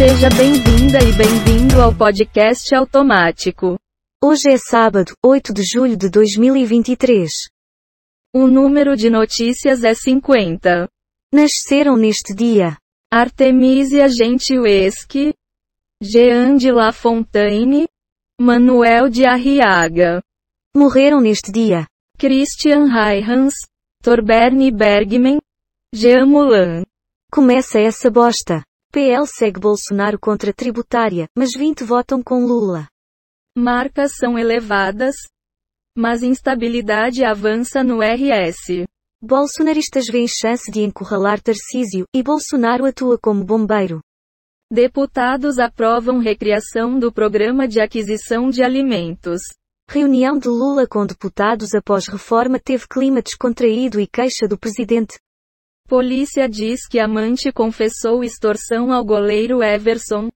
Seja bem-vinda e bem-vindo ao podcast automático. Hoje é sábado, 8 de julho de 2023. O número de notícias é 50. Nasceram neste dia Artemisia Gentileschi, Jean de La Fontaine, Manuel de Arriaga, morreram neste dia Christian Huygens, Torberne Bergman, Jean Moulin. Começa essa bosta. PL segue Bolsonaro contra tributária, mas 20 votam com Lula. Marcas são elevadas, mas instabilidade avança no RS. Bolsonaristas veem chance de encurralar Tarcísio, e Bolsonaro atua como bombeiro. Deputados aprovam recriação do programa de aquisição de alimentos. Reunião de Lula com deputados após reforma teve clima descontraído e queixa do presidente. Polícia diz que amante confessou extorsão ao goleiro Everson.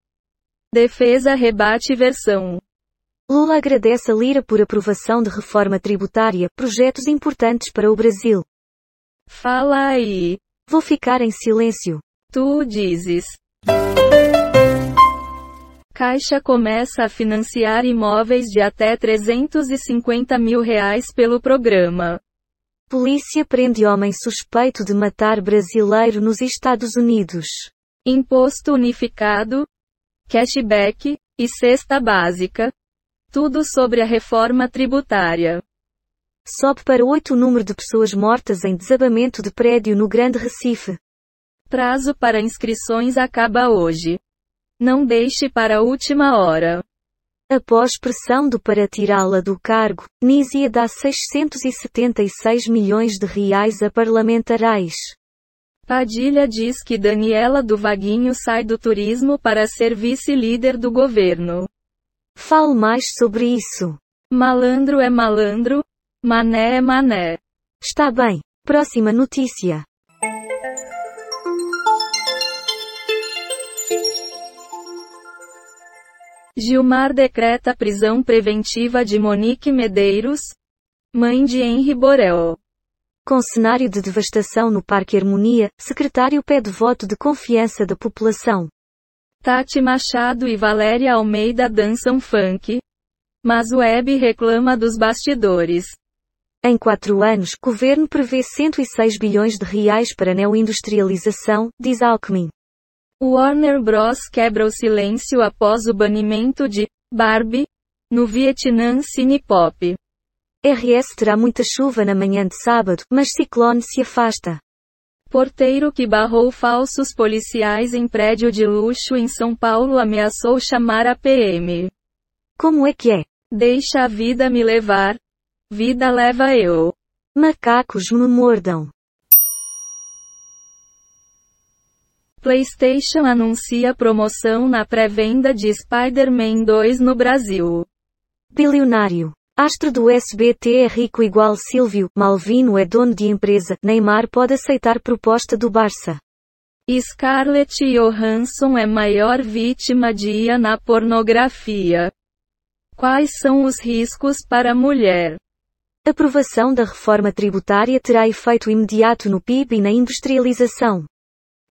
Defesa rebate versão. Lula agradece a Lira por aprovação de reforma tributária, projetos importantes para o Brasil. Fala aí. Vou ficar em silêncio. Tu dizes. Caixa começa a financiar imóveis de até 350 mil reais pelo programa. Polícia prende homem suspeito de matar brasileiro nos Estados Unidos. Imposto unificado, cashback e cesta básica. Tudo sobre a reforma tributária. Sobe para 8 o número de pessoas mortas em desabamento de prédio no Grande Recife. Prazo para inscrições acaba hoje. Não deixe para a última hora. Após pressão do para tirá-la do cargo, Nízia dá 676 milhões de reais a parlamentarais. Padilha diz que Daniela do Vaguinho sai do turismo para ser vice-líder do governo. Fale mais sobre isso. Malandro é malandro, mané é mané. Está bem. Próxima notícia. Gilmar decreta prisão preventiva de Monique Medeiros, mãe de Henri Borel. Com cenário de devastação no Parque Harmonia, secretário pede voto de confiança da população. Tati Machado e Valéria Almeida dançam funk. Mas o Web reclama dos bastidores. Em quatro anos, governo prevê 106 bilhões de reais para neoindustrialização, diz Alckmin. Warner Bros. quebra o silêncio após o banimento de Barbie no Vietnã Cinepop. RS terá muita chuva na manhã de sábado, mas ciclone se afasta. Porteiro que barrou falsos policiais em prédio de luxo em São Paulo ameaçou chamar a PM. Como é que é? Deixa a vida me levar. Vida leva eu. Macacos me mordam. PlayStation anuncia promoção na pré-venda de Spider-Man 2 no Brasil. Bilionário. Astro do SBT é rico igual Silvio, Malvino é dono de empresa, Neymar pode aceitar proposta do Barça. Scarlett Johansson é maior vítima de IA na pornografia. Quais são os riscos para a mulher? Aprovação da reforma tributária terá efeito imediato no PIB e na industrialização.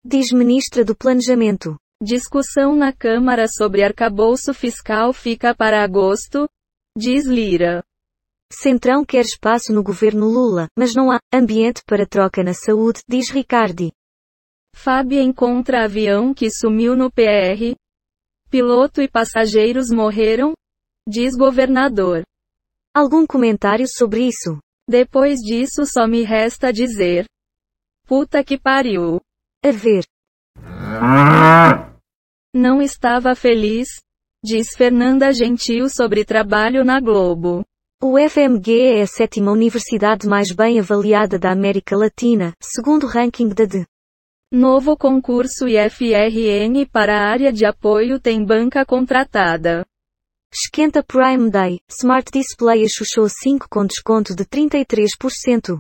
Diz ministra do Planejamento. Discussão na Câmara sobre arcabouço fiscal fica para agosto, diz Lira. Centrão quer espaço no governo Lula, mas não há ambiente para troca na saúde, diz Ricardi. Fábia encontra avião que sumiu no PR. Piloto e passageiros morreram, diz governador. Algum comentário sobre isso? Depois disso só me resta dizer. Puta que pariu. A ver. Não estava feliz, diz Fernanda Gentil sobre trabalho na Globo. O FMG é a sétima universidade mais bem avaliada da América Latina, segundo o ranking da D. Novo concurso IFRN para a área de apoio tem banca contratada. Esquenta Prime Day, Smart Display Xuxou 5 com desconto de 33%.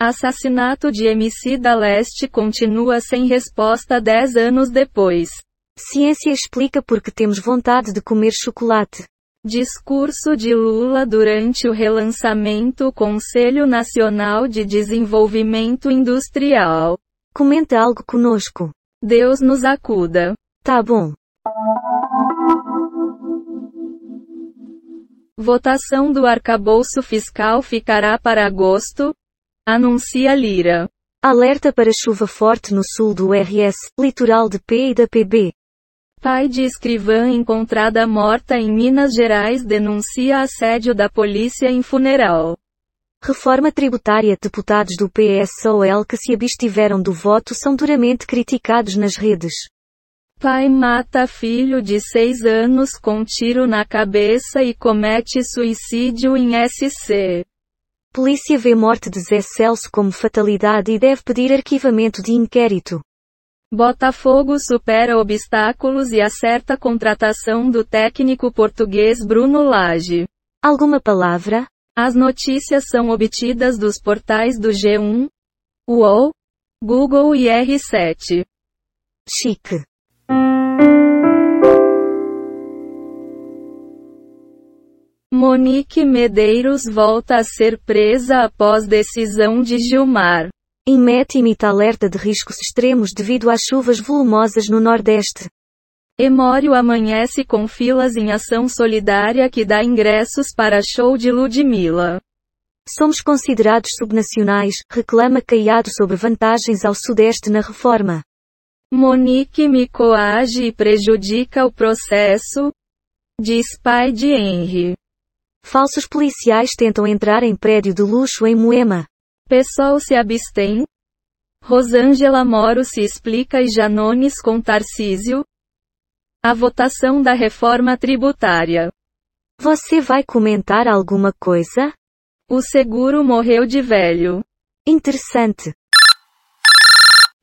Assassinato de MC da Leste continua sem resposta 10 anos depois. Ciência explica por que temos vontade de comer chocolate. Discurso de Lula durante o relançamento Conselho Nacional de Desenvolvimento Industrial. Comenta algo conosco. Deus nos acuda. Tá bom. Votação do arcabouço fiscal ficará para agosto? Anuncia Lira. Alerta para chuva forte no sul do RS, litoral de P e da PB. Pai de escrivã encontrada morta em Minas Gerais denuncia assédio da polícia em funeral. Reforma tributária. Deputados do PSOL que se abstiveram do voto são duramente criticados nas redes. Pai mata filho de seis anos com tiro na cabeça e comete suicídio em SC. Polícia vê morte de Zé Celso como fatalidade e deve pedir arquivamento de inquérito. Botafogo supera obstáculos e acerta a contratação do técnico português Bruno Lage. Alguma palavra? As notícias são obtidas dos portais do G1, UOL, Google e R7. Chique. Monique Medeiros volta a ser presa após decisão de Gilmar. INMET imita alerta de riscos extremos devido às chuvas volumosas no Nordeste. Emório amanhece com filas em ação solidária que dá ingressos para show de Ludmilla. Somos considerados subnacionais, reclama Caiado sobre vantagens ao Sudeste na reforma. Monique me coage e prejudica o processo, diz pai de Henry. Falsos policiais tentam entrar em prédio de luxo em Moema. Pessoal se abstém. Rosângela Moro se explica e Janones com Tarcísio. A votação da reforma tributária. Você vai comentar alguma coisa? O seguro morreu de velho. Interessante.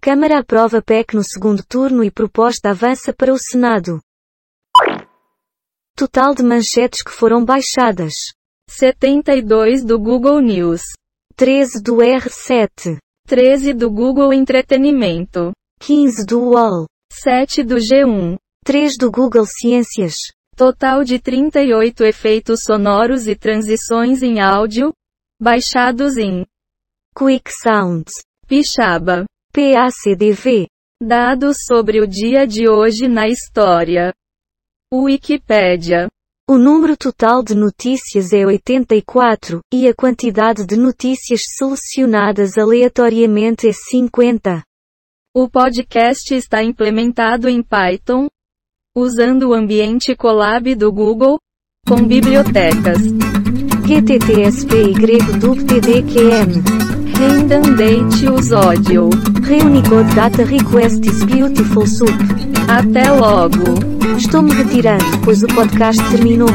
Câmara aprova PEC no segundo turno e proposta avança para o Senado. Total de manchetes que foram baixadas. 72 do Google News. 13 do R7. 13 do Google Entretenimento. 15 do UOL. 7 do G1. 3 do Google Ciências. Total de 38 efeitos sonoros e transições em áudio, baixados em Quick Sounds. Pixaba. PACDV. Dados sobre o dia de hoje na história. Wikipédia. O número total de notícias é 84, e a quantidade de notícias selecionadas aleatoriamente é 50. O podcast está implementado em Python, usando o ambiente Colab do Google, com bibliotecas GTTSPY-DUBTDQM. Redundante Audio. Reunicode Data Request is Beautiful Soup. Até logo. Estou me retirando, pois o podcast terminou.